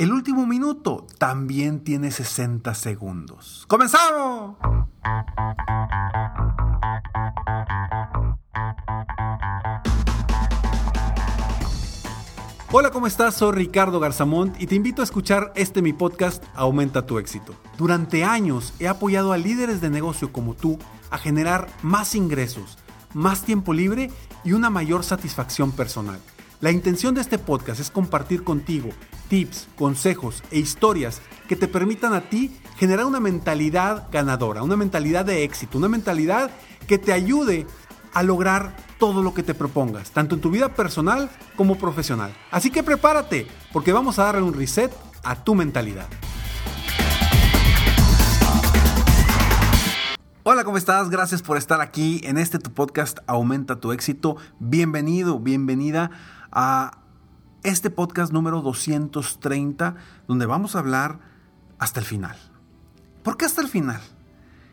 El último minuto también tiene 60 segundos. ¡Comenzamos! Hola, ¿cómo estás? Soy Ricardo Garzamont y te invito a escuchar este mi podcast Aumenta tu éxito. Durante años he apoyado a líderes de negocio como tú a generar más ingresos, más tiempo libre y una mayor satisfacción personal. La intención de este podcast es compartir contigo tips, consejos e historias que te permitan a ti generar una mentalidad ganadora, una mentalidad de éxito, una mentalidad que te ayude a lograr todo lo que te propongas, tanto en tu vida personal como profesional. Así que prepárate, porque vamos a darle un reset a tu mentalidad. Hola, ¿cómo estás? Gracias por estar aquí en este tu podcast Aumenta tu éxito. Bienvenido, bienvenida a este podcast número 230, donde vamos a hablar hasta el final. ¿Por qué hasta el final?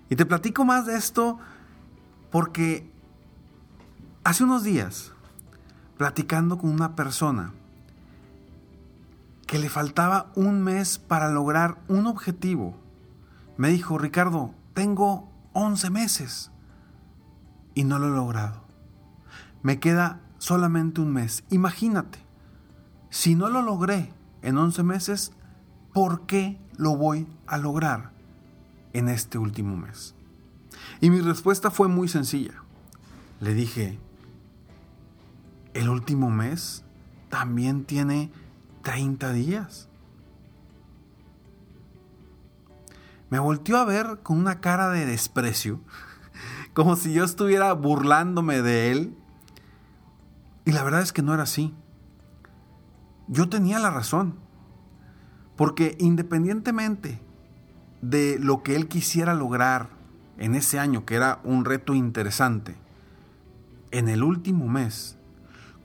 Y te platico más de esto porque hace unos días, platicando con una persona que le faltaba un mes para lograr un objetivo, me dijo, Ricardo, tengo 11 meses y no lo he logrado. Me queda solamente un mes. Imagínate, si no lo logré en 11 meses, ¿por qué lo voy a lograr en este último mes? Y mi respuesta fue muy sencilla. Le dije, el último mes también tiene 30 días. Me volteó a ver con una cara de desprecio, como si yo estuviera burlándome de él. Y la verdad es que no era así yo tenía la razón. Porque independientemente de lo que él quisiera lograr en ese año, que era un reto interesante, en el último mes,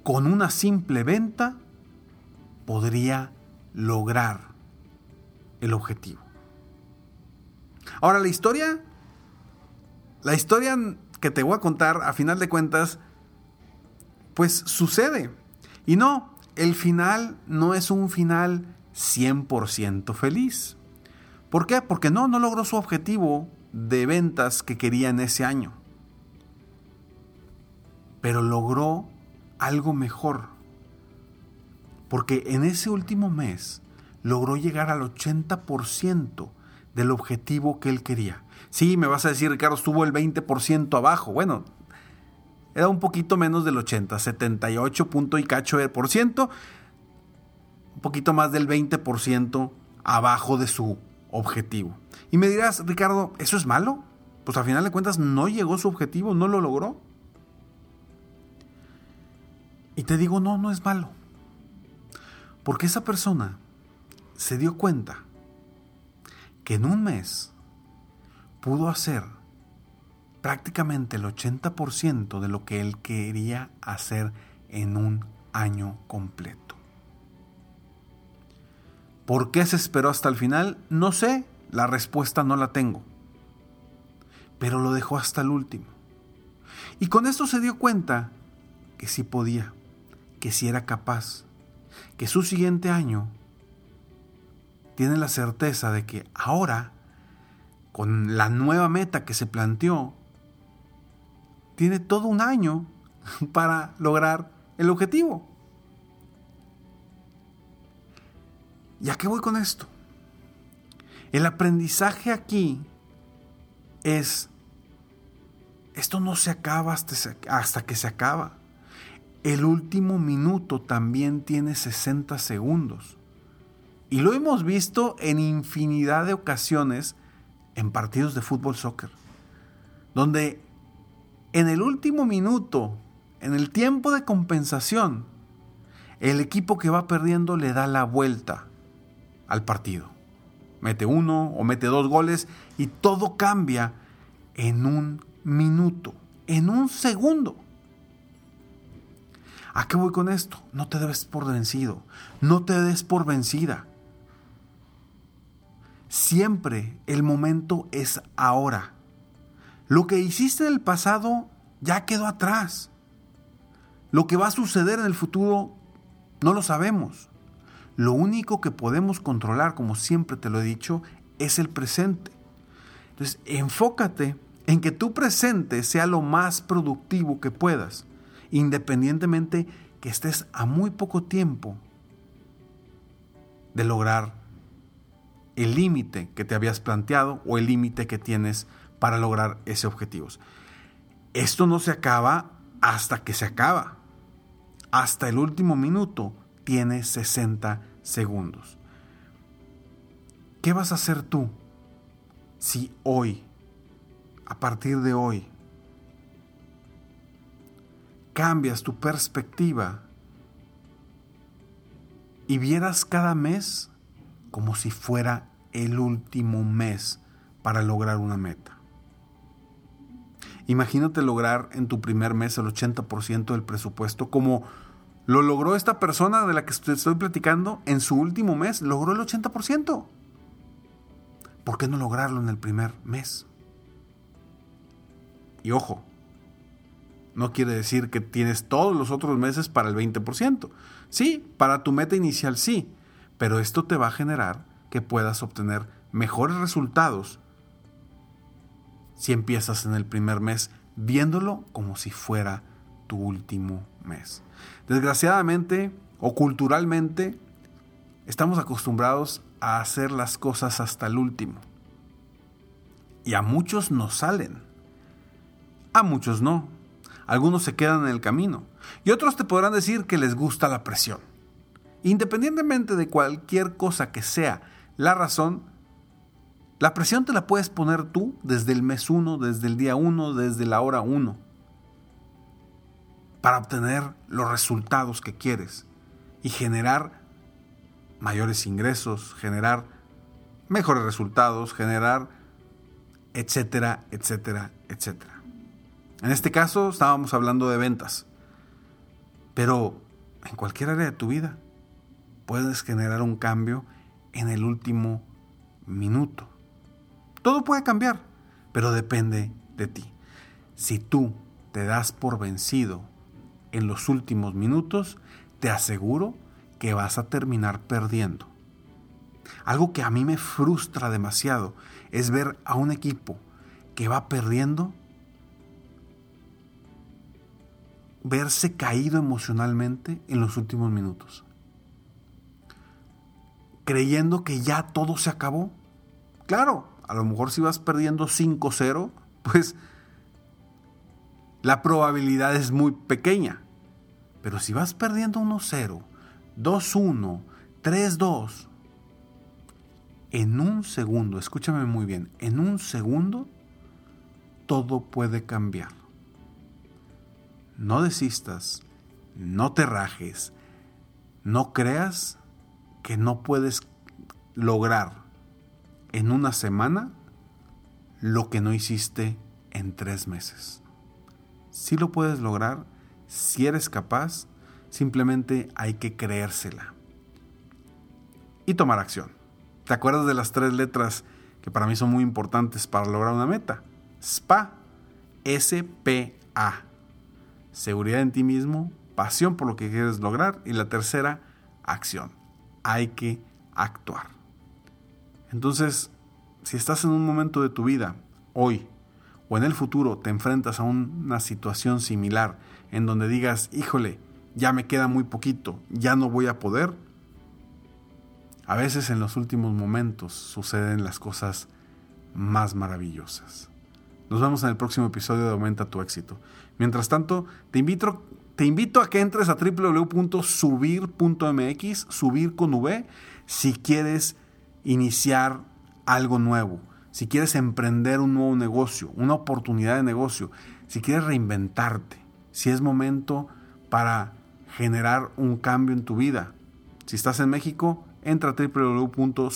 con una simple venta, podría lograr el objetivo. Ahora, la historia, la historia que te voy a contar, a final de cuentas, pues sucede. Y no, el final no es un final 100% feliz. ¿Por qué? Porque no, no logró su objetivo de ventas que quería en ese año. Pero logró algo mejor. Porque en ese último mes logró llegar al 80% del objetivo que él quería. Sí, me vas a decir, Ricardo, estuvo el 20% abajo. Bueno, era un poquito menos del 80, 78 punto y cacho por ciento, un poquito más del 20% abajo de su objetivo. Y me dirás, Ricardo, ¿eso es malo? Pues al final de cuentas no llegó su objetivo, no lo logró. Y te digo, no, no es malo. Porque esa persona se dio cuenta que en un mes pudo hacer prácticamente el 80% de lo que él quería hacer en un año completo. ¿Por qué se esperó hasta el final? No sé, la respuesta no la tengo. Pero lo dejó hasta el último. Y con esto se dio cuenta que sí podía, que sí era capaz, que su siguiente año tiene la certeza de que ahora, con la nueva meta que se planteó, tiene todo un año para lograr el objetivo. ¿Y a qué voy con esto? El aprendizaje aquí es, esto no se acaba hasta, que se acaba. El último minuto también tiene 60 segundos. Y lo hemos visto en infinidad de ocasiones en partidos de fútbol soccer, donde en el último minuto, en el tiempo de compensación, el equipo que va perdiendo le da la vuelta al partido. Mete uno o mete dos goles y todo cambia en un minuto, en un segundo. ¿A qué voy con esto? No te debes por vencido, no te des por vencida. Siempre el momento es ahora. Lo que hiciste en el pasado ya quedó atrás. Lo que va a suceder en el futuro no lo sabemos. Lo único que podemos controlar, como siempre te lo he dicho, es el presente. Entonces, enfócate en que tu presente sea lo más productivo que puedas, independientemente que estés a muy poco tiempo de lograr el límite que te habías planteado o el límite que tienes para lograr ese objetivo. Esto no se acaba hasta que se acaba. Hasta el último minuto tiene 60 segundos. ¿Qué vas a hacer tú si hoy, a partir de hoy, cambias tu perspectiva y vieras cada mes como si fuera el último mes para lograr una meta. Imagínate lograr en tu primer mes el 80% del presupuesto como lo logró esta persona de la que estoy platicando en su último mes, logró el 80%. ¿Por qué no lograrlo en el primer mes? Y ojo, no quiere decir que tienes todos los otros meses para el 20%. Sí, para tu meta inicial sí, pero esto te va a generar que puedas obtener mejores resultados si empiezas en el primer mes viéndolo como si fuera tu último mes. Desgraciadamente o culturalmente estamos acostumbrados a hacer las cosas hasta el último. Y a muchos nos salen. A muchos no. Algunos se quedan en el camino. Y otros te podrán decir que les gusta la presión. Independientemente de cualquier cosa que sea la razón, la presión te la puedes poner tú desde el mes 1, desde el día 1, desde la hora 1 para obtener los resultados que quieres y generar mayores ingresos, generar mejores resultados, generar etcétera, etcétera, etcétera. En este caso estábamos hablando de ventas, pero en cualquier área de tu vida puedes generar un cambio en el último minuto. Todo puede cambiar, pero depende de ti. Si tú te das por vencido en los últimos minutos, te aseguro que vas a terminar perdiendo. Algo que a mí me frustra demasiado es ver a un equipo que va perdiendo, verse caído emocionalmente en los últimos minutos, creyendo que ya todo se acabó. Claro, a lo mejor si vas perdiendo 5-0, pues la probabilidad es muy pequeña. Pero si vas perdiendo 1-0, 2-1, 3-2, en un segundo, escúchame muy bien, en un segundo todo puede cambiar. No desistas, no te rajes, no creas que no puedes lograr en una semana lo que no hiciste en tres meses. Si lo puedes lograr si eres capaz, simplemente hay que creérsela. Y tomar acción. ¿Te acuerdas de las tres letras que para mí son muy importantes para lograr una meta? SPA, S-P-A. Seguridad en ti mismo, pasión por lo que quieres lograr y la tercera, acción. Hay que actuar. Entonces, si estás en un momento de tu vida, hoy o en el futuro, te enfrentas a una situación similar en donde digas, híjole, ya me queda muy poquito, ya no voy a poder, A veces en los últimos momentos suceden las cosas más maravillosas. Nos vemos en el próximo episodio de Aumenta tu éxito. Mientras tanto, te invito, te invito a que entres a www.subir.mx, subir con V, si quieres iniciar algo nuevo, si quieres emprender un nuevo negocio, una oportunidad de negocio, si quieres reinventarte, si es momento para generar un cambio en tu vida. Si estás en México, entra a www.subir.mx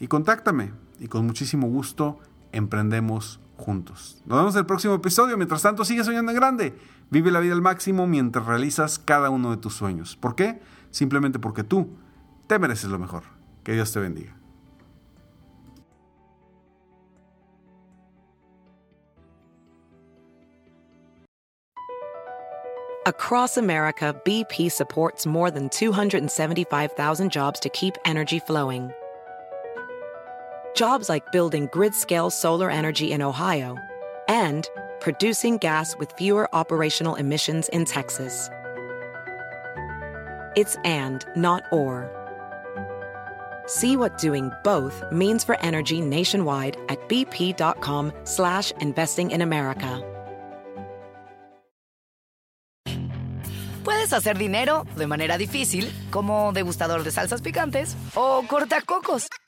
y contáctame y con muchísimo gusto emprendemos juntos. Nos vemos en el próximo episodio. Mientras tanto, sigue soñando en grande. Vive la vida al máximo mientras realizas cada uno de tus sueños. ¿Por qué? Simplemente porque tú te mereces lo mejor. Que Dios te bendiga. Across America, BP supports more than 275,000 jobs to keep energy flowing. Jobs like building grid scale solar energy in Ohio and producing gas with fewer operational emissions in Texas. It's and, not or. See what doing both means for energy nationwide at bp.com slash investing in America. Puedes hacer dinero de manera difícil, como degustador de salsas picantes, o cortacocos,